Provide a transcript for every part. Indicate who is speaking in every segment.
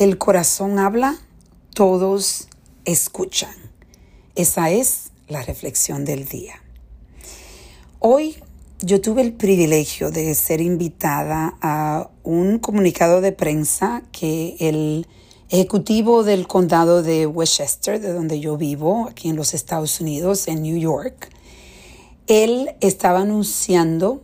Speaker 1: El corazón habla, todos escuchan. Esa es la reflexión del día. Hoy yo tuve el privilegio de ser invitada a un comunicado de prensa que el ejecutivo del condado de Westchester, de donde yo vivo, aquí en los Estados Unidos, en New York, él estaba anunciando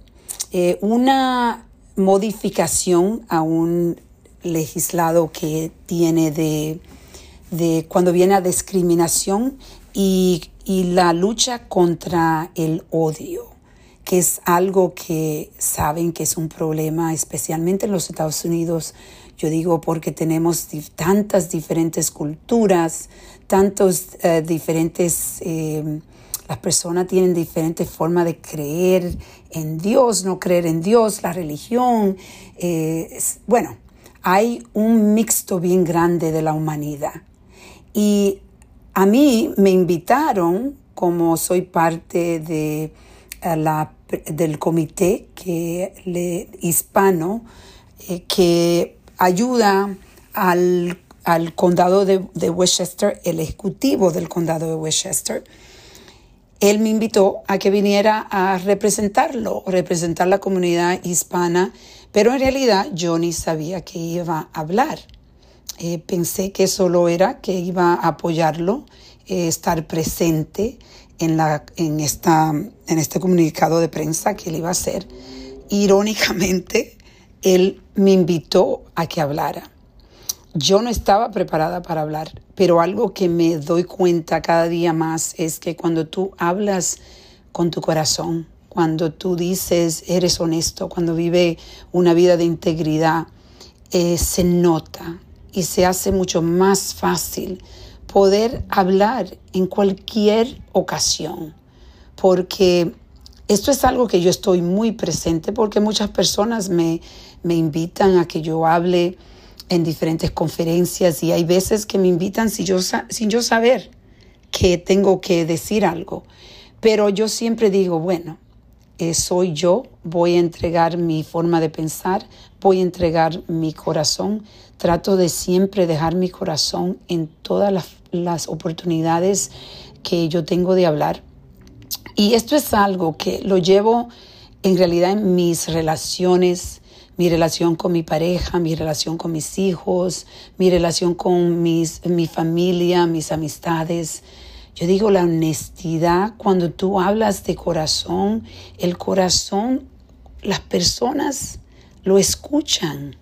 Speaker 1: eh, una modificación a un legislado que tiene de, cuando viene a discriminación y, y la lucha contra el odio que es algo que saben que es un problema, especialmente en los Estados Unidos. Yo digo porque tenemos tantas diferentes culturas, tantos eh, diferentes, eh, las personas tienen diferentes formas de creer en Dios, no creer en Dios, la religión. Eh, bueno, hay un mixto bien grande de la humanidad. Y a mí me invitaron, como soy parte de la del comité que le, hispano eh, que ayuda al, condado de, de, Westchester, el ejecutivo del condado de Westchester. Él me invitó a que viniera a representarlo, representar la comunidad hispana, pero en realidad yo ni sabía que iba a hablar. Eh, pensé que solo era que iba a apoyarlo, eh, estar presente en, la, en, esta, en este comunicado de prensa que él iba a hacer. Irónicamente, él me invitó a que hablara. Yo no estaba preparada para hablar, pero algo que me doy cuenta cada día más es que cuando tú hablas con tu corazón, cuando tú dices eres honesto, cuando vive una vida de integridad, eh, se nota y se hace mucho más fácil poder hablar en cualquier ocasión, porque esto es algo que yo estoy muy presente porque muchas personas me, invitan a que yo hable en diferentes conferencias y hay veces que me invitan sin yo, sin yo saber que tengo que decir algo. Pero yo siempre digo, bueno, eh, soy yo, voy a entregar mi forma de pensar, voy a entregar mi corazón. Trato de siempre dejar mi corazón en todas las, las oportunidades que yo tengo de hablar. Y esto es algo que lo llevo en realidad en mis relaciones, mi relación con mi pareja, mi relación con mis hijos, mi relación con mis, mi familia, mis amistades. Yo digo la honestidad, cuando tú hablas de corazón, el corazón, las personas lo escuchan.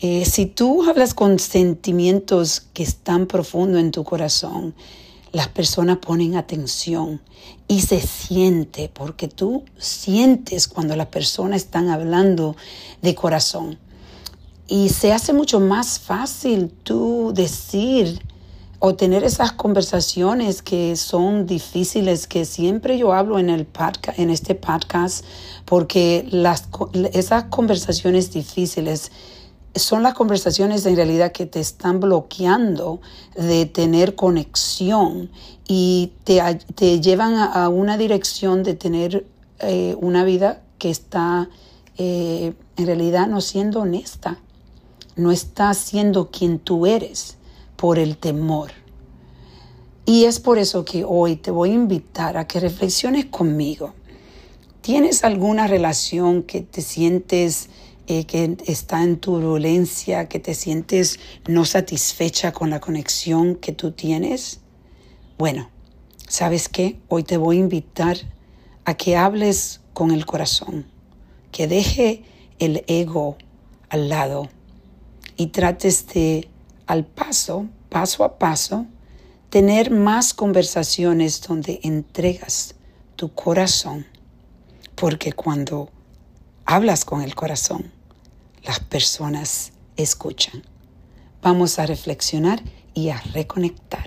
Speaker 1: Eh, si tú hablas con sentimientos que están profundos en tu corazón, las personas ponen atención y se siente, porque tú sientes cuando las personas están hablando de corazón. Y se hace mucho más fácil tú decir o tener esas conversaciones que son difíciles, que siempre yo hablo en, el podcast, en este podcast, porque las, esas conversaciones difíciles son las conversaciones en realidad que te están bloqueando de tener conexión y te, te llevan a, una dirección de tener eh, una vida que está eh, en realidad no siendo honesta, no está siendo quien tú eres por el temor. Y es por eso que hoy te voy a invitar a que reflexiones conmigo. ¿Tienes alguna relación que te sientes eh, que está en turbulencia, que te sientes no satisfecha con la conexión que tú tienes? Bueno, ¿sabes qué? Hoy te voy a invitar a que hables con el corazón, que deje el ego al lado y trates de al paso, paso a paso, tener más conversaciones donde entregas tu corazón, porque cuando hablas con el corazón, las personas escuchan. Vamos a reflexionar y a reconectar.